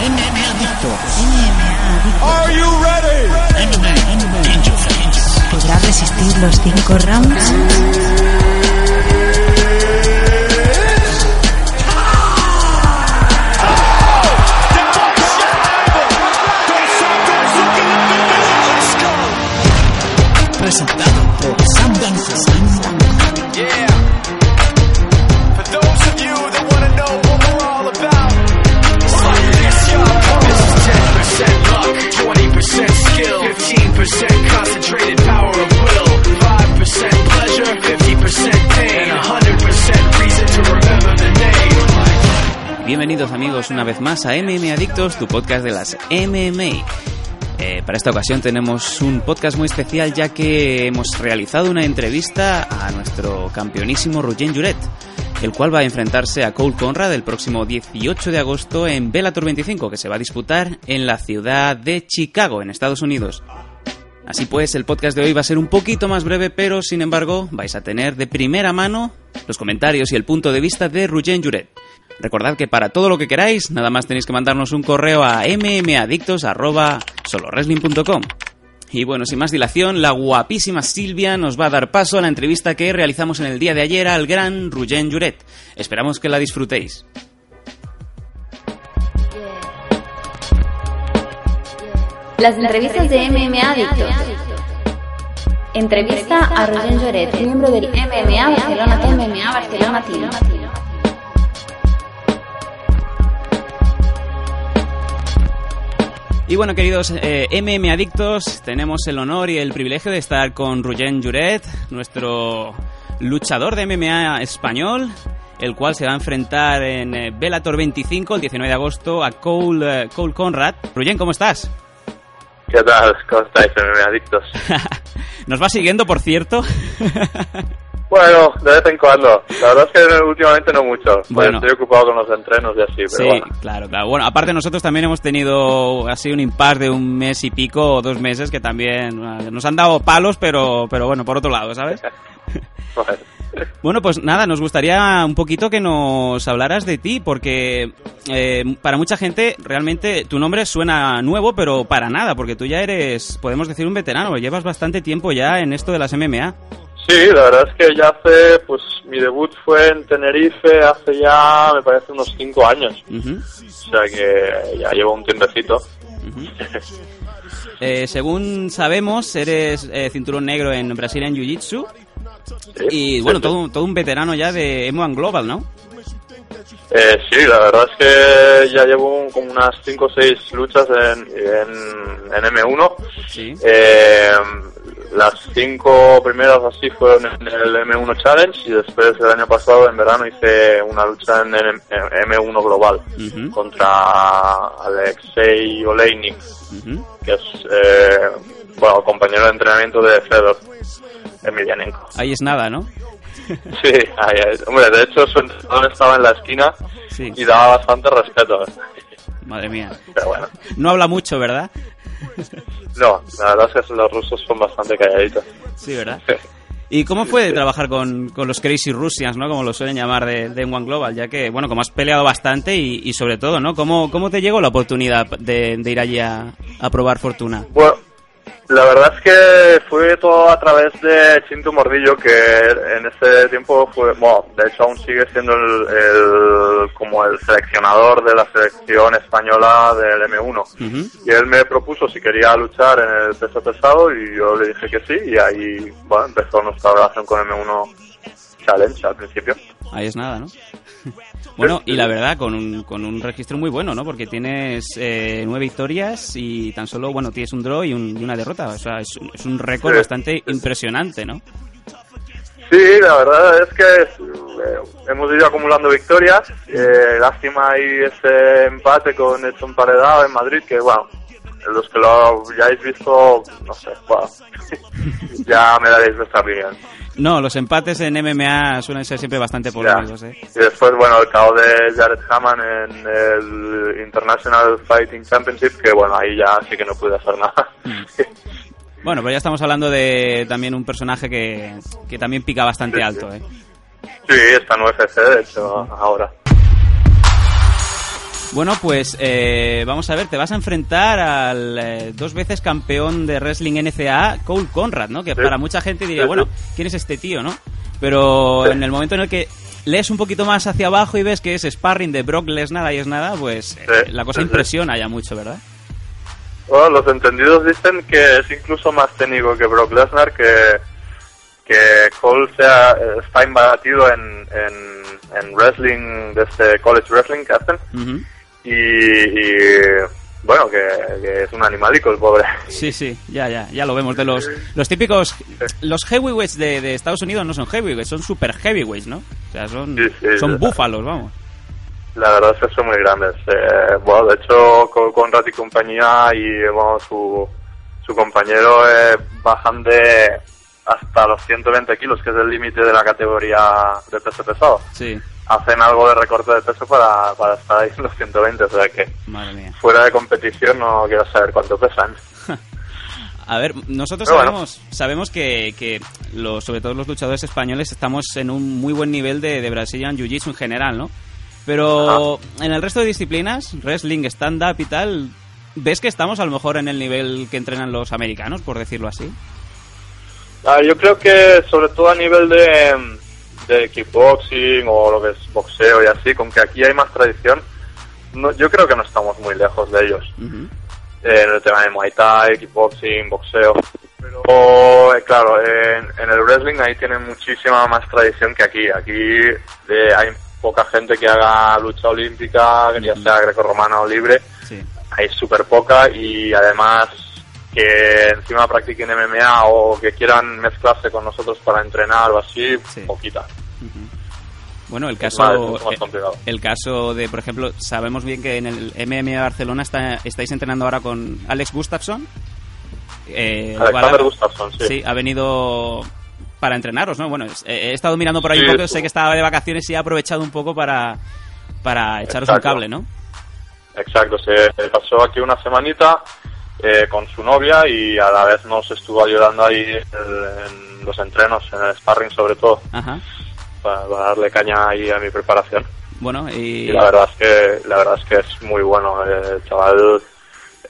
MMA Adictos. Are you ready? MMA. ¿Podrá resistir los cinco rounds? Bienvenidos amigos una vez más a MM Adictos, tu podcast de las MMA. Eh, para esta ocasión tenemos un podcast muy especial ya que hemos realizado una entrevista a nuestro campeonísimo Rugen Juret, el cual va a enfrentarse a Cole Conrad el próximo 18 de agosto en Bellator 25 que se va a disputar en la ciudad de Chicago, en Estados Unidos. Así pues, el podcast de hoy va a ser un poquito más breve, pero sin embargo vais a tener de primera mano los comentarios y el punto de vista de Rugen Juret. Recordad que para todo lo que queráis, nada más tenéis que mandarnos un correo a mmadictos.solowrestling.com. Y bueno, sin más dilación, la guapísima Silvia nos va a dar paso a la entrevista que realizamos en el día de ayer al gran Rugen Juret. Esperamos que la disfrutéis. Las entrevistas de MMA Adictos. Entrevista a Roger Lloret, miembro del MMA Barcelona MMA Barcelona. Y bueno, queridos eh, MM Adictos, tenemos el honor y el privilegio de estar con Rugen Juret, nuestro luchador de MMA español, el cual se va a enfrentar en eh, Bellator 25 el 19 de agosto a Cole, eh, Cole Conrad. Rugen, ¿cómo estás? ¿Qué tal? ¿Cómo estáis, MMA Adictos? ¿Nos va siguiendo, por cierto? Bueno, de vez en cuando. La verdad es que últimamente no mucho. Bueno. Estoy ocupado con los entrenos y así, pero Sí, bueno. claro, claro. Bueno, aparte nosotros también hemos tenido así un impasse de un mes y pico o dos meses que también eh, nos han dado palos, pero, pero bueno, por otro lado, ¿sabes? Bueno. Bueno, pues nada, nos gustaría un poquito que nos hablaras de ti, porque eh, para mucha gente realmente tu nombre suena nuevo, pero para nada, porque tú ya eres, podemos decir, un veterano, llevas bastante tiempo ya en esto de las MMA. Sí, la verdad es que ya hace, pues mi debut fue en Tenerife hace ya, me parece, unos cinco años. Ujú, O sea que ya llevo un tiempecito. ujú. Eh, según sabemos, eres eh, cinturón negro en Brazilian Jiu-Jitsu Sí, y bueno, sí, todo, un- todo un veterano ya de M1 Global, ¿no? Eh, sí, la verdad es que ya llevo un- como unas 5 o 6 luchas en, en, en M1. Sí. Eh, las cinco primeras así fueron en el M1 Challenge y después el año pasado en verano hice una lucha en el M1 Global contra Alexei Oleinik, que es eh, bueno compañero de entrenamiento de Fedor Emelianenko. Ahí es nada, ¿no? Sí, ahí es. hombre, de hecho su entrenador estaba en la esquina Sí. y daba bastante respeto. Madre mía. Pero bueno, No habla mucho, ¿verdad? No, la verdad es que los rusos son bastante calladitos. Sí, ¿verdad? ¿Y cómo fue de trabajar con, con los Crazy Russians, ¿no? Como lo suelen llamar de, de One Global, ya que, bueno, como has peleado bastante y, y sobre todo, ¿no? ¿Cómo, ¿Cómo te llegó la oportunidad de, de ir allí a, a probar fortuna? Bueno, la verdad es que fue todo a través de Chintu Mordillo, que en ese tiempo fue, bueno, de hecho aún sigue siendo el, el- como el seleccionador de la selección española del M1. Ujú. Y él me propuso si quería luchar en el peso pesado y yo le dije que sí y ahí, bueno, empezó nuestra relación con M1 Challenge al principio. Ahí es nada, ¿no? Bueno, y la verdad, con un, con un registro muy bueno, ¿no? Porque tienes eh, nueve victorias y tan solo, bueno, tienes un draw y, un- y una derrota. O sea, es, un- es un récord Sí. bastante impresionante, ¿no? Sí, la verdad es que eh, hemos ido acumulando victorias. Eh, lástima ahí ese empate con Edson Paredado en Madrid, que bueno, los que lo hayáis visto, no sé, bueno, ya me daréis vuestra opinión. No, los empates en MMA suelen ser siempre bastante polémicos, ¿eh? Y después, bueno, el caos de Jared Hammond en el International Fighting Championship, que bueno, ahí ya sí que no pude hacer nada. Bueno, pero ya estamos hablando de también un personaje que, que también pica bastante Sí, sí. alto, ¿eh? sí, está en UFC, de hecho, ahora. Bueno, pues eh, vamos a ver, te vas a enfrentar al eh, dos veces campeón de wrestling NCAA, Cole Conrad, ¿no? Que Sí. para mucha gente diría, bueno. ¿quién es este tío, no? Pero Sí. en el momento en el que lees un poquito más hacia abajo y ves que es sparring de Brock Lesnar, ahí es nada, pues eh, la cosa impresiona ya mucho, ¿verdad? Bueno, los entendidos dicen que es incluso más técnico que Brock Lesnar, que, que Cole sea, está imbatido en, en, en wrestling, de este college wrestling que hacen, Ujú. Y, y, bueno, que, que es un animalico el pobre. Sí, sí, ya, ya, ya lo vemos. De los, los típicos, los heavyweights de, de Estados Unidos no son heavyweights, son super heavyweights, ¿no? O sea, son, Sí, sí, son búfalos, vamos. La verdad es que son muy grandes. Eh, bueno, de hecho, con y compañía y bueno, su, su compañero eh, bajan de hasta los 120 kilos, que es el límite de la categoría de peso pesado. Sí, Hacen algo de recorte de peso para, para estar ahí en los 120, o sea que madre mía. fuera de competición no quiero saber cuánto pesan. A ver, nosotros Pero bueno. sabemos, sabemos que, que los, sobre todo los luchadores españoles estamos en un muy buen nivel de, de Brazilian Jiu-Jitsu en general, ¿no? Pero en el resto de disciplinas, wrestling, stand-up y tal, ¿ves que estamos a lo mejor en el nivel que entrenan los americanos, por decirlo así? Ah, yo creo que sobre todo a nivel de, de kickboxing o lo que es boxeo y así, con que aquí hay más tradición, no, yo creo que no estamos muy lejos de ellos. Eh, en el tema de Muay Thai, kickboxing, boxeo. Pero, eh, claro, en, en el wrestling ahí tienen muchísima más tradición que aquí. Aquí eh, hay poca gente que haga lucha olímpica, ya sea grecorromana o libre. Sí. Hay súper poca y además que encima practiquen MMA o que quieran mezclarse con nosotros para entrenar o así, Sí. poquita. Bueno, el caso, complicado. el caso de, por ejemplo, sabemos bien que en el MMA Barcelona está, estáis entrenando ahora con Alex Gustafsson. Eh, Alexander ha- Gustafsson, sí. Sí, ha venido para entrenaros, ¿no? Bueno, es- he he estado mirando por ahí Sí, un poco, sé que estaba de vacaciones y he aprovechado un poco para, para echaros un Exacto. cable, ¿no? Exacto, se pasó aquí una semanita eh, con su novia y a la vez nos estuvo ayudando ahí en los entrenos, en el sparring sobre todo, Ajá. Para, para darle caña ahí a mi preparación. Bueno, y... Y la verdad es que la verdad es que es muy bueno, eh, el chaval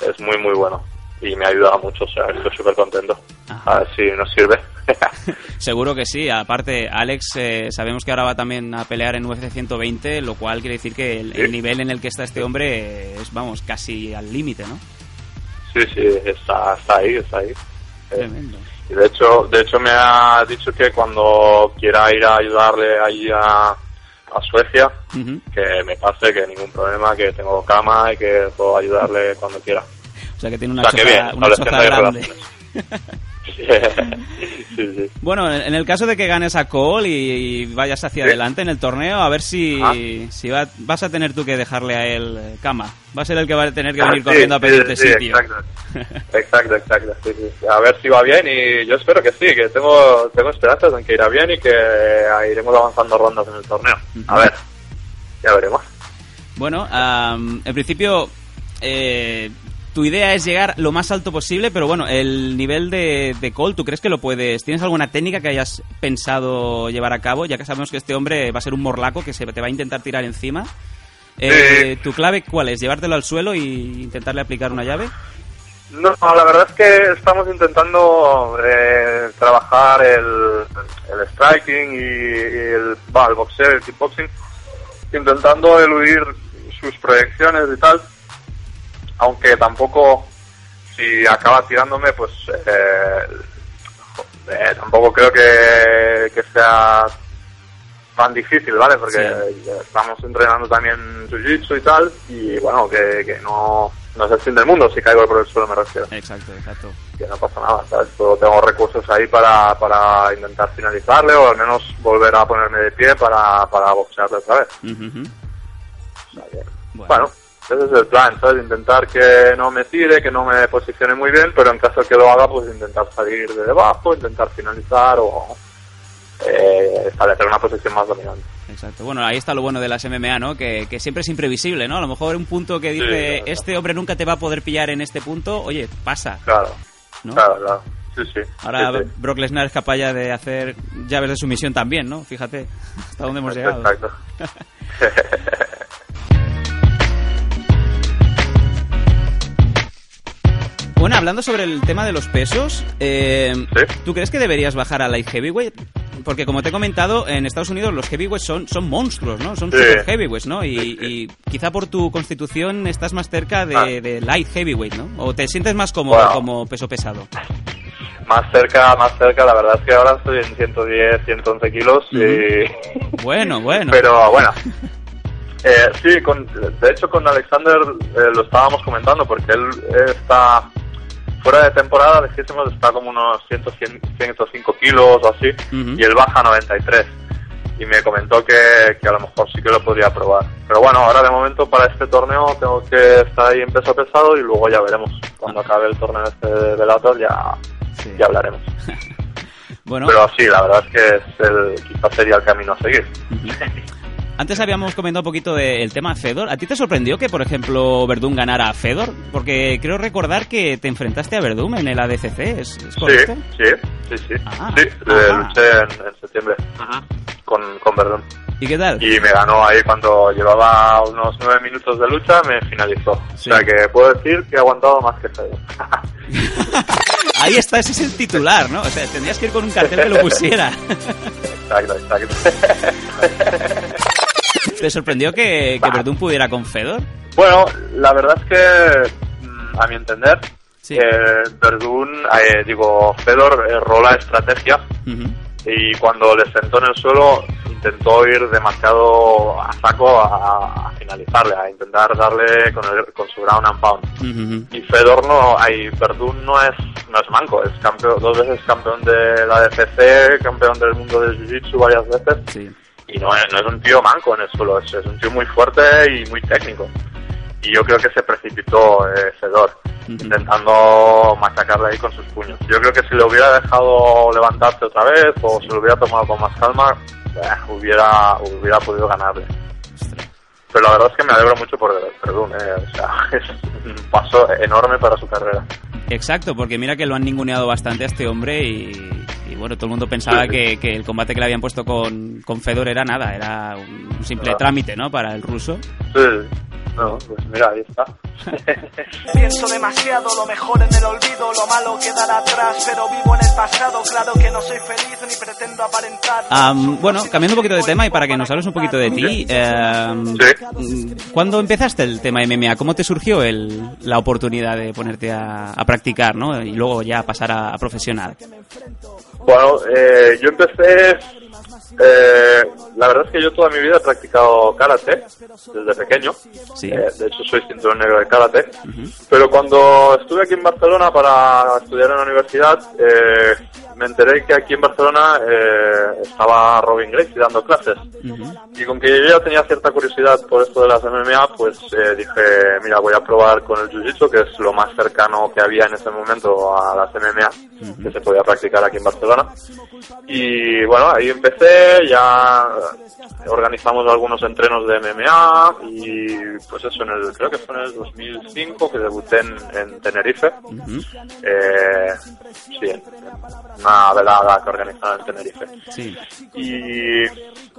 es muy muy bueno y me ha ayudado mucho, o sea, estoy súper contento. Ajá. A ver si nos sirve. Seguro que sí. Aparte, Alex, eh, sabemos que ahora va también a pelear en UFC 120, lo cual quiere decir que el, nivel en el que está este hombre es, vamos, casi al límite, ¿no? sí, sí, está, está ahí, está ahí. Eh, Tremendo. Y de hecho, de hecho me ha dicho que cuando quiera ir a ayudarle ahí a, a Suecia, que me pase, que ningún problema, que tengo cama y que puedo ayudarle cuando quiera. O sea que tiene una O sea, que choza, bien, una choza grande. sí. Bueno, en el caso de que ganes a Cole y, y vayas hacia adelante en el torneo, a ver si, Ah. si va- vas a tener tú que dejarle a él eh, cama. Va a ser el que va a tener que Ah, venir corriendo a pedirte sitio. Exacto, exacto, exacto. A ver si va bien y yo espero que sí, que tengo, tengo esperanzas en que irá bien y que eh, iremos avanzando rondas en el torneo. A ver, ya veremos. Bueno, am, en principio, eh, tu idea es llegar lo más alto posible, pero bueno, el nivel de, de Cole, ¿tú crees que lo puedes? ¿Tienes alguna técnica que hayas pensado llevar a cabo? Ya que sabemos que este hombre va a ser un morlaco que se te va a intentar tirar encima. Eh, ¿Tu clave cuál es? ¿Llevártelo al suelo y intentarle aplicar una llave? No, la verdad es que estamos intentando eh, trabajar el, el striking y, el, va, el boxeo, el kickboxing, intentando eludir sus proyecciones y tal, aunque tampoco, si acaba tirándome, pues eh, tampoco creo que, que sea tan difícil, ¿vale? Porque Sí. estamos entrenando también jiu-jitsu y tal, y bueno, que, que no, no es el fin del mundo si caigo por el suelo, me refiero Exacto, exacto. que no pasa nada, ¿sabes? Solo tengo recursos ahí para, para intentar finalizarle o al menos volver a ponerme de pie para, para boxearle otra vez. O sea que, Bueno. Bueno, ese es el plan, ¿sabes? Intentar que no me tire, que no me posicione muy bien, pero en caso que lo haga, pues intentar salir de debajo, intentar finalizar o eh, establecer una posición más dominante. Exacto. Bueno, ahí está lo bueno de las MMA, ¿no? Que, que siempre es imprevisible, ¿no? A lo mejor un punto que dice, este hombre nunca te va a poder pillar en este punto, oye, pasa, Claro, ¿no? claro, claro. Sí, sí. Ahora sí. Brock Lesnar es capaz ya de hacer llaves de sumisión también, ¿no? Fíjate hasta dónde hemos llegado. Exacto. hablando sobre el tema de los pesos, eh, Sí. ¿tú crees que deberías bajar a light heavyweight? Porque como te he comentado, en Estados Unidos los heavyweights son, son monstruos, ¿no? Son Sí. super heavyweights, ¿no? Y, Sí, sí. y quizá por tu constitución estás más cerca de, Ah. de light heavyweight, ¿no? O te sientes más cómodo Bueno. como peso pesado. Más cerca, más cerca, la verdad es que ahora estoy en 110, 111 kilos y... Bueno, bueno. Pero bueno. Eh, sí, con, de hecho con Alexander eh, lo estábamos comentando porque él está fuera de temporada, dijésemos, está como unos 100, 100, 105 kilos o así y él baja a 93. Y me comentó que, que a lo mejor sí que lo podría probar. Pero bueno, ahora de momento para este torneo tengo que estar ahí en peso pesado y luego ya veremos. Cuando acabe el torneo este de Bellator ya, Sí. ya hablaremos. Bueno, Pero sí, la verdad es que es el, quizás sería el camino a seguir. antes habíamos comentado un poquito del tema Fedor. ¿A ti te sorprendió que, por ejemplo, Verdún ganara a Fedor? Porque creo recordar que te enfrentaste a Verdún en el ADCC, ¿es, es Sí, correcto? sí, sí, sí. Ah, sí, eh, ajá. luché en, en septiembre con, con Verdún. ¿Y qué tal? Y me ganó ahí cuando llevaba unos nueve minutos de lucha, me finalizó. Sí. O sea que puedo decir que he aguantado más que Fedor. Ahí está, ese es el titular, ¿no? O sea, tendrías que ir con un cartel que lo pusiera. exacto, exacto. ¿Te sorprendió que, que Verdún pudiera con Fedor? bueno, la verdad es que, mm, a mi entender, Sí. eh, Verdún, eh, digo, Fedor erró la estrategia Ujú. y cuando le sentó en el suelo intentó ir demasiado a saco a, a finalizarle, a intentar darle con, el- con su ground and pound. Ujú. Y Fedor no, hay Verdún no es, no es manco, es campeón, dos veces campeón de la DFC, campeón del mundo del Jiu-Jitsu varias veces, Sí. Y no es, no es un tío manco en el suelo, es, es un tío muy fuerte y muy técnico. Y yo creo que se precipitó eh, Fedor, Ujú. intentando machacarle ahí con sus puños. Yo creo que si le hubiera dejado levantarse otra vez o si lo hubiera tomado con más calma, eh, hubiera, hubiera podido ganarle. Pero la verdad es que me alegro mucho por Verdún, eh, o sea, es un paso enorme para su carrera. Exacto, porque mira que lo han ninguneado bastante a este hombre y, y bueno, todo el mundo pensaba que, que el combate que le habían puesto con, con Fedor era nada, era un, un simple trámite, ¿no? Para el ruso. Sí, no, pues mira, ahí está. Pienso demasiado, lo mejor en el olvido, lo malo quedará atrás, pero vivo en el pasado, claro que no soy feliz ni pretendo aparentar. Am, bueno, cambiando un poquito de tema y para que nos hables un poquito de ti, em, Sí. ¿cuándo empezaste el tema MMA? ¿Cómo te surgió el, la oportunidad de ponerte a, a practicar, ¿no? Y luego ya pasar a, a profesional. Bueno, eh, yo empecé. eh, la verdad es que yo toda mi vida he practicado karate desde pequeño. Sí. Eh, de hecho, soy cinturón negro de karate. Pero cuando estuve aquí en Barcelona para estudiar en la universidad, eh, me enteré que aquí en Barcelona eh, estaba Robin Gracie dando clases. Ujú. Y con que yo ya tenía cierta curiosidad por esto de las MMA, pues eh, dije, mira, voy a probar con el Jiu-Jitsu, que es lo más cercano que había en ese momento a las MMA, que se podía practicar aquí en Barcelona. Y bueno, ahí empecé, ya organizamos algunos entrenos de MMA y pues eso, en el, creo que fue en el 2005 que debuté en, en Tenerife. Ujú. Eh, sí, en una velada que organizaron en Tenerife Sí. y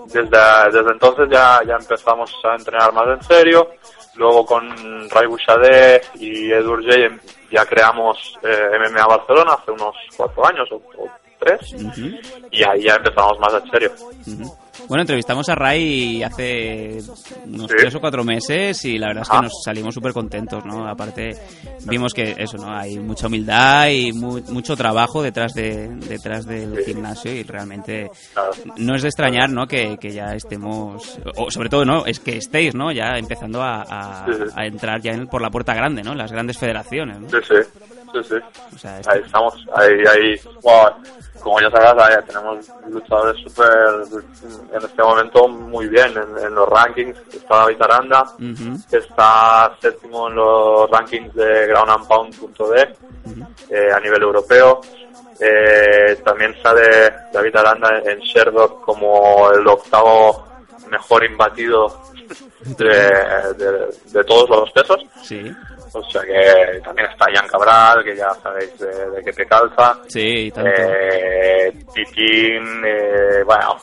desde, desde entonces ya, ya empezamos a entrenar más en serio. Luego con Ray Bouchardé y Edur J ya creamos eh, MMA Barcelona hace unos cuatro años o, o tres y ahí ya empezamos más en serio. Bueno, entrevistamos a Ray hace unos Sí. tres o cuatro meses y la verdad es que Ajá. nos salimos súper contentos, ¿no? Aparte, vimos que eso, ¿no? Hay mucha humildad y mu- mucho trabajo detrás de detrás del Sí. gimnasio y realmente Claro. no es de extrañar, ¿no? Que, que ya estemos, o sobre todo, ¿no? Es que estéis, ¿no? Ya empezando a, a- Sí, sí. a entrar ya en- por la puerta grande, ¿no? Las grandes federaciones, ¿no? Sí, sí, sí, sí. O sea, esto- Ahí estamos, ahí, ahí, wow, como ya sabrás, ahí tenemos luchadores súper, en este momento muy bien en, en los rankings. Está David Aranda, Ujú. está séptimo en los rankings de groundandpound.de eh, a nivel europeo. Eh, también sale David Aranda en Sherdog como el octavo mejor imbatido de, de- de todos los pesos. Sí, O sea que también está Jan Cabral, que ya sabéis de, de qué te calza. sí, tanto. Eh, Titín, eh, bueno,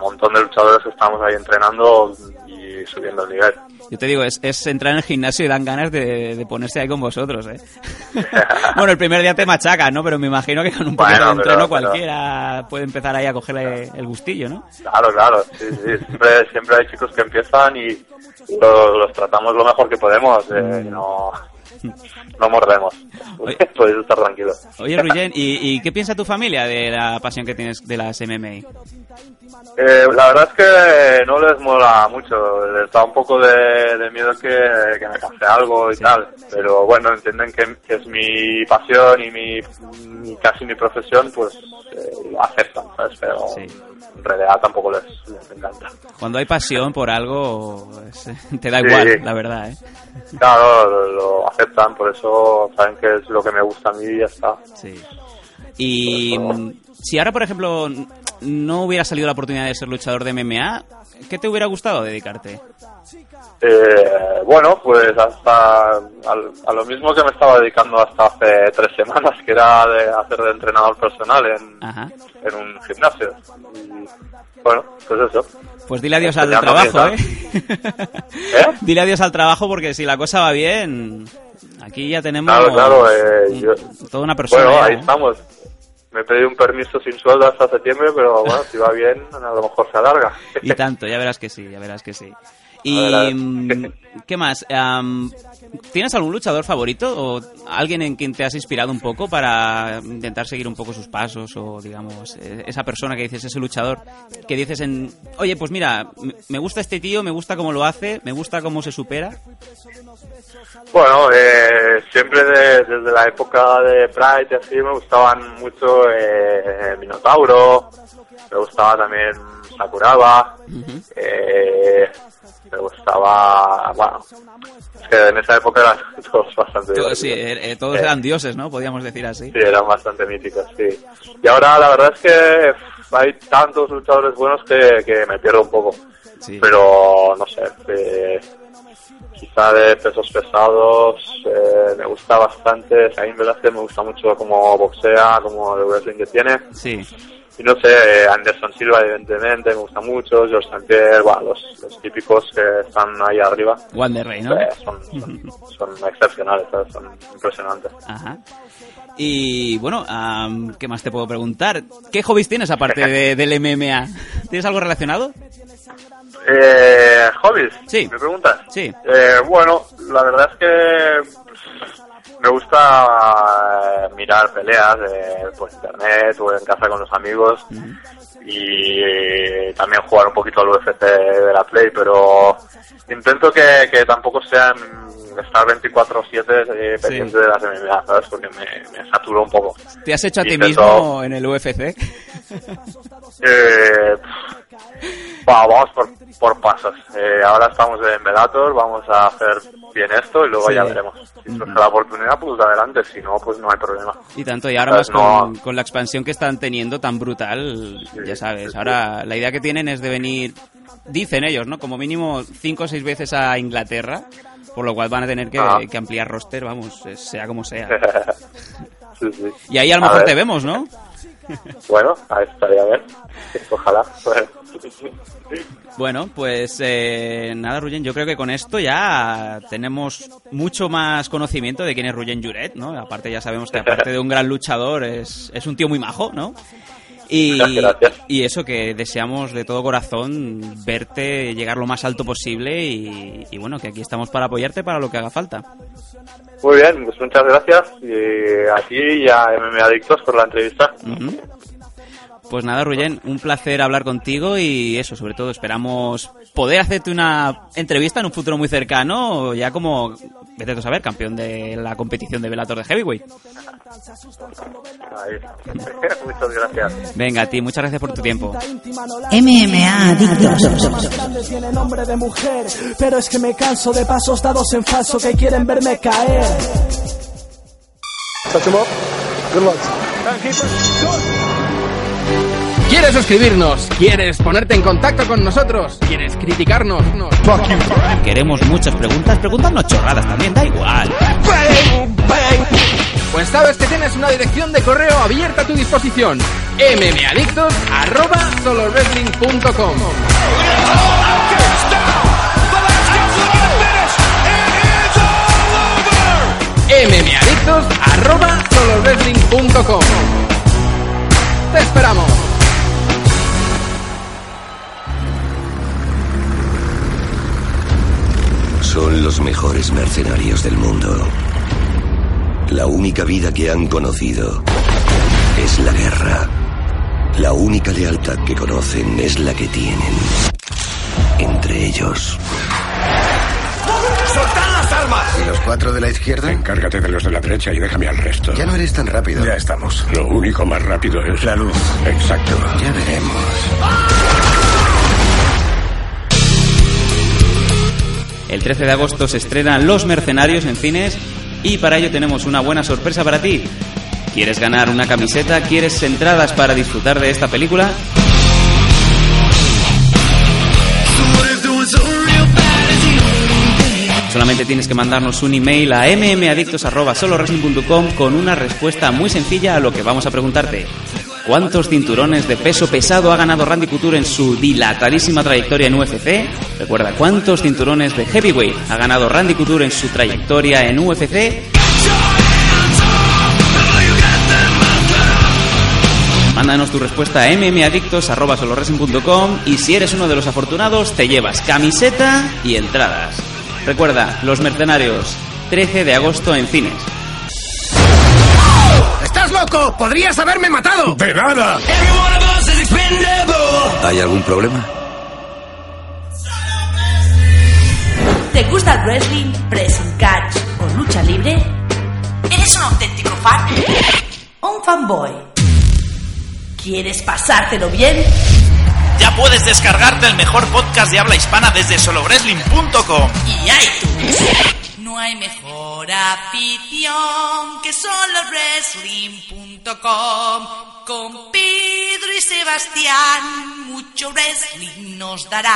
un montón de luchadores que estamos ahí entrenando y subiendo el nivel. Yo te digo, es, es entrar en el gimnasio y dan ganas de, de ponerse ahí con vosotros, ¿eh? bueno, el primer día te machacan, ¿no? Pero me imagino que con un poquito Bueno, de entreno pero- cualquiera puede empezar ahí a cogerle el gustillo, ¿no? Claro, claro, sí, sí. Siempre, siempre hay chicos que empiezan y los, los tratamos lo mejor que podemos. eh, no, no mordemos. Podéis estar tranquilos. Oye, Ruyen, ¿y, y qué piensa tu familia de la pasión que tienes de las MMA? Eh, la verdad es que no les mola mucho. Les da un poco de, de miedo que, que me pase algo y tal. Pero bueno, entienden que, que es mi pasión y mi, mi- casi mi profesión, pues eh, lo aceptan, ¿sabes? Pero Sí. en realidad tampoco les, les encanta. Cuando hay pasión por algo, es- te da Sí. igual, la verdad, ¿eh? Claro, lo, lo aceptan, por eso saben que es lo que me gusta a mí y ya está. Sí. Y si ahora, por ejemplo, no hubiera salido la oportunidad de ser luchador de MMA, ¿qué te hubiera gustado dedicarte? Eh, bueno, pues hasta al- a lo mismo que me estaba dedicando hasta hace tres semanas, que era de hacer de entrenador personal en, Ajá. en un gimnasio. Y, bueno, pues eso. Pues dile adiós al trabajo, ¿eh? ¿Eh? Dile adiós al trabajo porque si la cosa va bien, aquí ya tenemos Claro, claro, eh, yo- toda una persona. Bueno, ya, ahí ¿eh? estamos. Me he pedido un permiso sin sueldo hasta septiembre, pero bueno, si va bien, a lo mejor se alarga. Y tanto, ya verás que sí, ya verás que sí. Y mm, ¿qué más? Am, ¿Tienes algún luchador favorito o alguien en quien te has inspirado un poco para intentar seguir un poco sus pasos o digamos eh, esa persona que dices ese luchador que dices en oye pues mira me- me gusta este tío me gusta cómo lo hace me gusta cómo se supera Bueno, eh, siempre de- desde la época de Pride y así me gustaban mucho eh, Minotauro, me gustaba también Sakuraba, eh, me gustaba, bueno, es que en esa época eran todos bastante Todos, sí, eh, eh, todos Eh, eran dioses no podríamos decir así Sí, eran bastante míticos, sí. Y ahora la verdad es que hay tantos luchadores buenos que, que me pierdo un poco. Sí. Pero no sé, eh, quizá de pesos pesados eh, me gusta bastante. Saín Velázquez me gusta mucho como boxea, como el wrestling que tiene. sí Y no sé, Anderson Silva evidentemente me gusta mucho, George St. Pierre, bueno, los, los típicos que están ahí arriba. Wanderrey no eh, son, son, son excepcionales, ¿sabes? son impresionantes. Ajá. Y bueno, am, ¿qué más te puedo preguntar? ¿Qué hobbies tienes aparte de- del MMA? ¿Tienes algo relacionado? Eh, hobbies, Sí. ¿me preguntas? Sí. Eh, bueno, la verdad es que me gusta eh, mirar peleas eh, por internet o en casa con los amigos y eh, también jugar un poquito al UFC de la Play, pero intento que, que tampoco sean estar 24-7 eh, Sí. pendiente de las MMA, ¿sabes? Porque me, me saturo un poco. ¿Te has hecho a ti mismo en el UFC? Eh, va, vamos por, por pasos. Eh, ahora estamos en Velator, vamos a hacer bien esto y luego Sí. ya veremos. Si surge la oportunidad, pues adelante, si no, pues no hay problema. Y tanto, y ahora más Pues no. con, con la expansión que están teniendo tan brutal, ya sabes, ahora la idea que tienen es de venir, dicen ellos, ¿no? Como mínimo cinco o seis veces a Inglaterra, por lo cual van a tener que, Ah. que ampliar roster, vamos, eh, sea como sea. sí, sí. Y ahí a lo A mejor ver. te vemos, ¿no? Bueno, ahí estaría bien. Ojalá. Bueno. Bueno, pues eh, nada, Ruyen, yo creo que con esto ya tenemos mucho más conocimiento de quién es Ruyen Juret, ¿no? Aparte ya sabemos que aparte de un gran luchador es, es un tío muy majo, ¿no? Y, Gracias. y eso, que deseamos de todo corazón verte llegar lo más alto posible y, y bueno, que aquí estamos para apoyarte para lo que haga falta. Muy bien, pues muchas gracias y a ti y a MMA Adictos por la entrevista. Pues nada, Ruyen, un placer hablar contigo y eso, sobre todo esperamos poder hacerte una entrevista en un futuro muy cercano, ya como, vete tú a saber, campeón de la competición de Velator de Heavyweight. Ahí. muchas gracias. Venga, a ti, muchas gracias por tu tiempo. MMA Adictos. tiene nombre de mujer Pero es que me canso de pasos dados en falso que quieren verme caer ¿Quieres suscribirnos? ¿Quieres ponerte en contacto con nosotros? ¿Quieres criticarnos? No. Queremos muchas preguntas, preguntarnos chorradas también, da igual. Pues sabes que tienes una dirección de correo abierta a tu disposición. mmadictos@solowrestling.com. mmadictos@solowrestling.com. Te esperamos. Los mejores mercenarios del mundo. La única vida que han conocido es la guerra. La única lealtad que conocen es la que tienen entre ellos. ¡Soltad las armas! ¿Y los cuatro de la izquierda? Encárgate de los de la derecha y déjame al resto. Ya no eres tan rápido. Ya estamos. Lo único más rápido es... La luz. Exacto. Ya veremos. El 13 de agosto se estrenan Los Mercenarios en cines y para ello tenemos una buena sorpresa para ti. ¿Quieres ganar una camiseta? ¿Quieres entradas para disfrutar de esta película? Solamente tienes que mandarnos un email a mmadictos.solowrestling.com con una respuesta muy sencilla a lo que vamos a preguntarte. ¿Cuántos cinturones de peso pesado ha ganado Randy Couture en su dilatadísima trayectoria en UFC? Recuerda, ¿cuántos cinturones de heavyweight ha ganado Randy Couture en su trayectoria en UFC? Mándanos tu respuesta a mmadictos.solowrestling.com y si eres uno de los afortunados te llevas camiseta y entradas. Recuerda, Los Mercenarios, 13 de agosto en cines. ¡Podrías haberme matado! ¡De nada! ¿Hay algún problema? ¿Te gusta el wrestling, pressing catch o lucha libre? ¿Eres un auténtico fan? ¿O un fanboy? ¿Quieres pasártelo bien? Ya puedes descargarte el mejor podcast de habla hispana desde solowrestling.com. Y iTunes. No hay mejor afición que solowrestling.com. Con Pedro y Sebastián, mucho wrestling nos dará.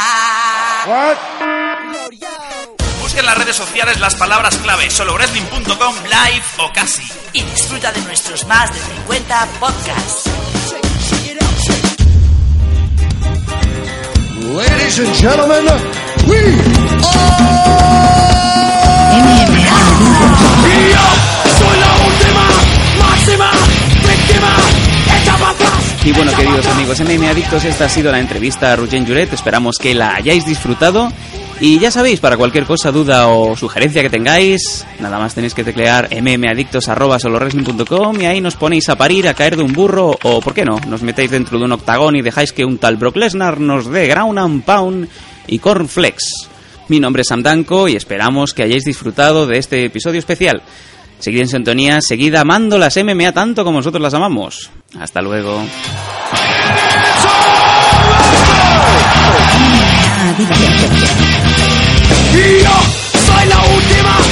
Busca en las redes sociales las palabras clave solowrestling.com live o casi. Y disfruta de nuestros más de 50 podcasts. Ladies and gentlemen, we soy Y bueno, queridos amigos MM Adictos, esta ha sido la entrevista a Ruggen Juret. Esperamos que la hayáis disfrutado. Y ya sabéis, para cualquier cosa, duda o sugerencia que tengáis, nada más tenéis que teclear mmadictos.solowrestling.com y ahí nos ponéis a parir, a caer de un burro, o por qué no, nos metéis dentro de un octagón y dejáis que un tal Brock Lesnar nos dé ground and pound y cornflakes. Mi nombre es Sam y esperamos que hayáis disfrutado de este episodio especial. Seguid en sintonía, seguid amando las MMA tanto como nosotros las amamos. Hasta luego. Soy la última.